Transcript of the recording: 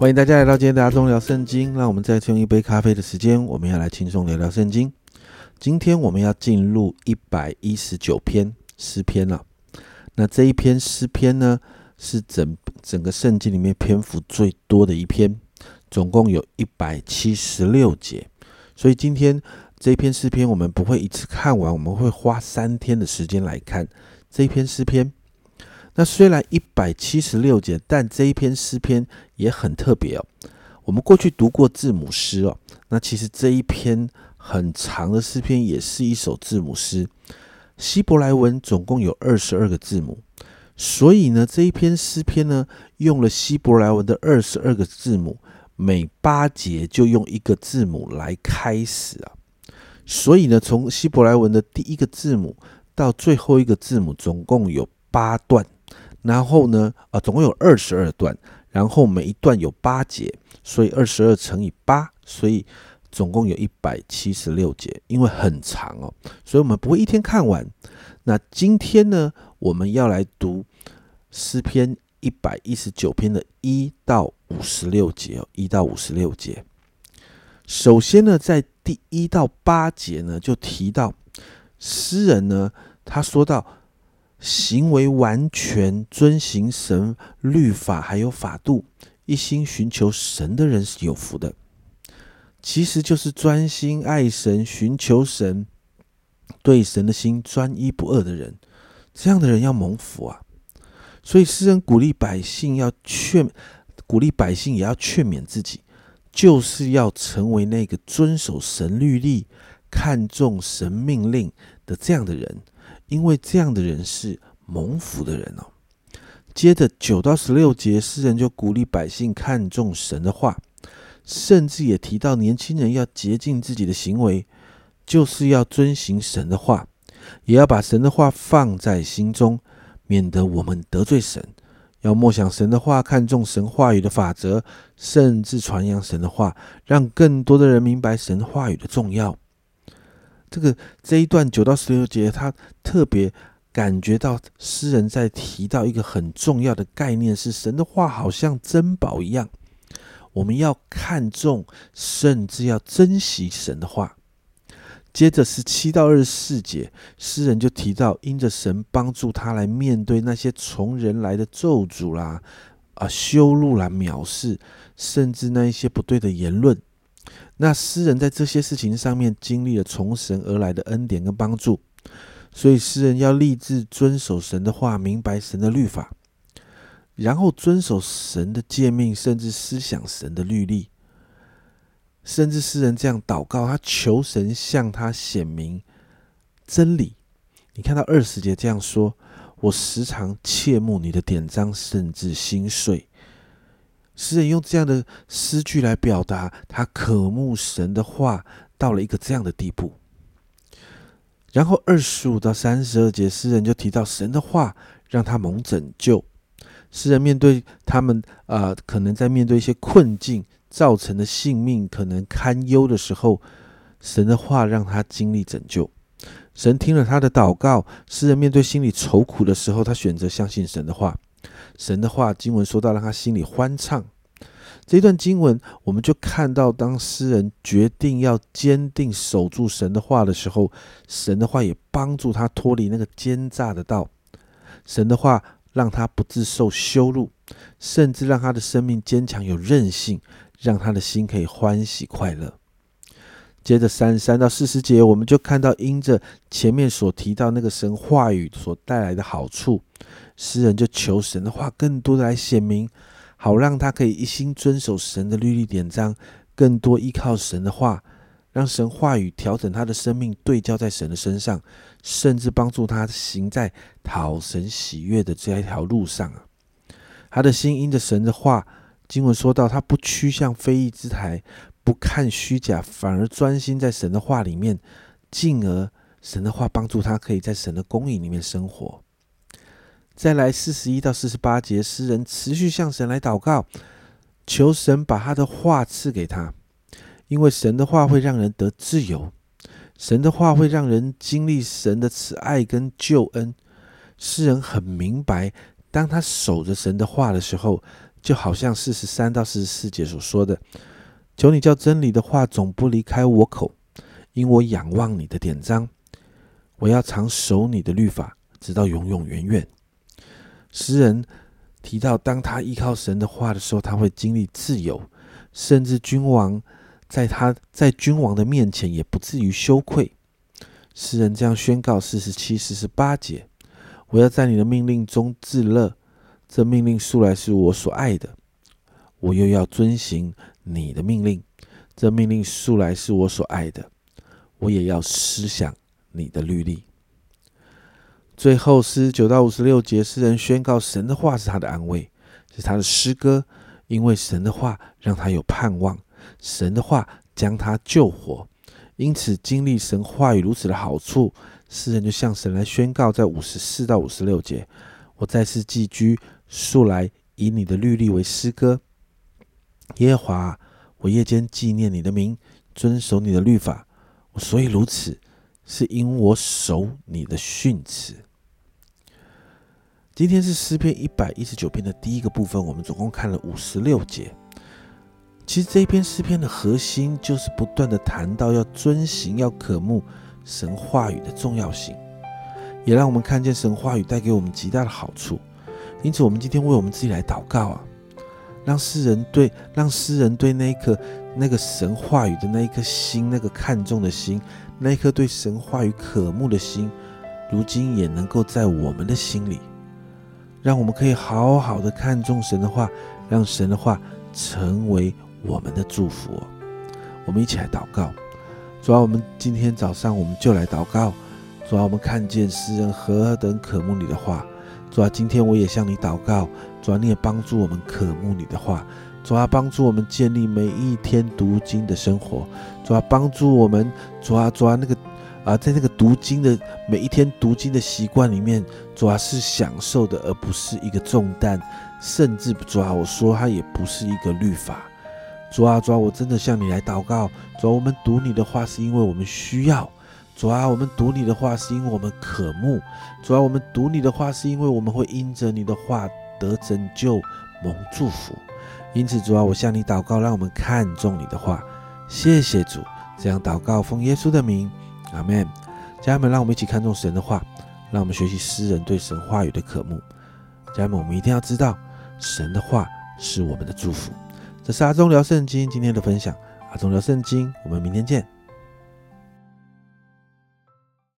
欢迎大家来到今天的阿忠聊圣经。让我们再次用一杯咖啡的时间，我们要来轻松聊聊圣经。今天我们要进入一百一十九篇诗篇了。那这一篇诗篇呢，是整整个圣经里面篇幅最多的一篇，总共有一百七十六节。所以今天这一篇诗篇，我们不会一次看完，我们会花三天的时间来看这一篇诗篇。那虽然一百七十六节，但这一篇诗篇也很特别哦。我们过去读过字母诗哦，那其实这一篇很长的诗篇也是一首字母诗。希伯来文总共有二十二个字母，所以呢，这一篇诗篇呢用了希伯来文的二十二个字母，每八节就用一个字母来开始啊。所以呢，从希伯来文的第一个字母到最后一个字母，总共有八段。然后呢，啊，总共有二十二段，然后每一段有八节，所以二十二乘以八，所以总共有一百七十六节。因为很长哦，所以我们不会一天看完。那今天呢，我们要来读诗篇一百一十九篇的一到五十六节哦，一到五十六节。首先呢，在第一到八节呢，就提到诗人呢，他说到。行为完全遵行神律法，还有法度，一心寻求神的人是有福的。其实就是专心爱神、寻求神、对神的心专一不二的人，这样的人要蒙福啊！所以诗人鼓励百姓要劝，鼓励百姓也要劝勉自己，就是要成为那个遵守神律例、看重神命令的这样的人。因为这样的人是蒙福的人哦。接着九到十六节，诗人就鼓励百姓看重神的话，甚至也提到年轻人要洁净自己的行为，就是要遵行神的话，也要把神的话放在心中，免得我们得罪神。要默想神的话，看重神话语的法则，甚至传扬神的话，让更多的人明白神话语的重要。这个这一段九到十六节，他特别感觉到诗人在提到一个很重要的概念，是神的话好像珍宝一样，我们要看重，甚至要珍惜神的话。接着十七到二十四节，诗人就提到，因着神帮助他来面对那些从人来的咒诅啦、啊羞辱啦、藐视，甚至那一些不对的言论。那诗人在这些事情上面经历了从神而来的恩典跟帮助，所以诗人要立志遵守神的话，明白神的律法，然后遵守神的诫命，甚至思想神的律例。甚至诗人这样祷告，他求神向他显明真理。你看到二十节这样说：“我时常切慕你的典章，甚至心碎。”诗人用这样的诗句来表达他渴慕神的话，到了一个这样的地步。然后二十五到三十二节，诗人就提到神的话让他蒙拯救。诗人面对他们啊，可能在面对一些困境造成的性命可能堪忧的时候，神的话让他经历拯救。神听了他的祷告，诗人面对心里愁苦的时候，他选择相信神的话。神的话，经文说到，让他心里欢畅。这一段经文，我们就看到，当诗人决定要坚定守住神的话的时候，神的话也帮助他脱离那个奸诈的道。神的话让他不自受羞辱，甚至让他的生命坚强有韧性，让他的心可以欢喜快乐。接着三十三到四十节，我们就看到，因着前面所提到那个神话语所带来的好处。诗人就求神的话更多的来显明，好让他可以一心遵守神的律例典章，更多依靠神的话，让神话语调整他的生命，对焦在神的身上，甚至帮助他行在讨神喜悦的这一条路上啊！他的心因着神的话，经文说到，他不趋向非义之台，不看虚假，反而专心在神的话里面，进而神的话帮助他可以在神的公义里面生活。再来四十一到四十八节，诗人持续向神来祷告，求神把他的话赐给他，因为神的话会让人得自由，神的话会让人经历神的慈爱跟救恩。诗人很明白，当他守着神的话的时候，就好像四十三到四十四节所说的：“求你叫真理的话总不离开我口，因我仰望你的典章，我要常守你的律法，直到永永远远。”诗人提到，当他依靠神的话的时候，他会经历自由，甚至君王在他在君王的面前也不至于羞愧。诗人这样宣告：四十七、四十八节，我要在你的命令中自乐。这命令素来是我所爱的，我又要遵行你的命令。这命令素来是我所爱的，我也要思想你的律例。最后四十九到五十六节，诗人宣告神的话是他的安慰，是他的诗歌，因为神的话让他有盼望，神的话将他救活。因此，经历神话语如此的好处，诗人就向神来宣告，在五十四到五十六节，我再次寄居，素来以你的律例为诗歌。耶和华，我夜间纪念你的名，遵守你的律法。我所以如此，是因我守你的训词。今天是诗篇一百一十九篇的第一个部分，我们总共看了五十六节。其实这一篇诗篇的核心就是不断的谈到要遵行、要渴慕神话语的重要性，也让我们看见神话语带给我们极大的好处。因此，我们今天为我们自己来祷告啊，让诗人对让诗人对那一颗那个神话语的那一颗心，那个看重的心，那一颗对神话语渴慕的心，如今也能够在我们的心里，让我们可以好好的看重神的话，让神的话成为。我们的祝福，我们一起来祷告。主要我们今天早上我们就来祷告。主要我们看见诗人何等渴慕你的话。主要今天我也向你祷告。主要你也帮助我们渴慕你的话。主要帮助我们建立每一天读经的生活。主要帮助我们。主要主要那个啊，在那个读经的每一天读经的习惯里面，主要是享受的，而不是一个重担。甚至主要我说它也不是一个律法。主啊，主啊，我真的向你来祷告。主啊，我们读你的话是因为我们需要；主啊，我们读你的话是因为我们渴慕；主啊，我们读你的话是因为我们会因着你的话得拯救、蒙祝福。因此，主啊，我向你祷告，让我们看重你的话。谢谢主，这样祷告奉耶稣的名，阿门。家人们，让我们一起看重神的话，让我们学习诗人对神话语的渴慕。家人们，我们一定要知道，神的话是我们的祝福。这是阿忠聊圣经今天的分享，阿忠聊圣经，我们明天见。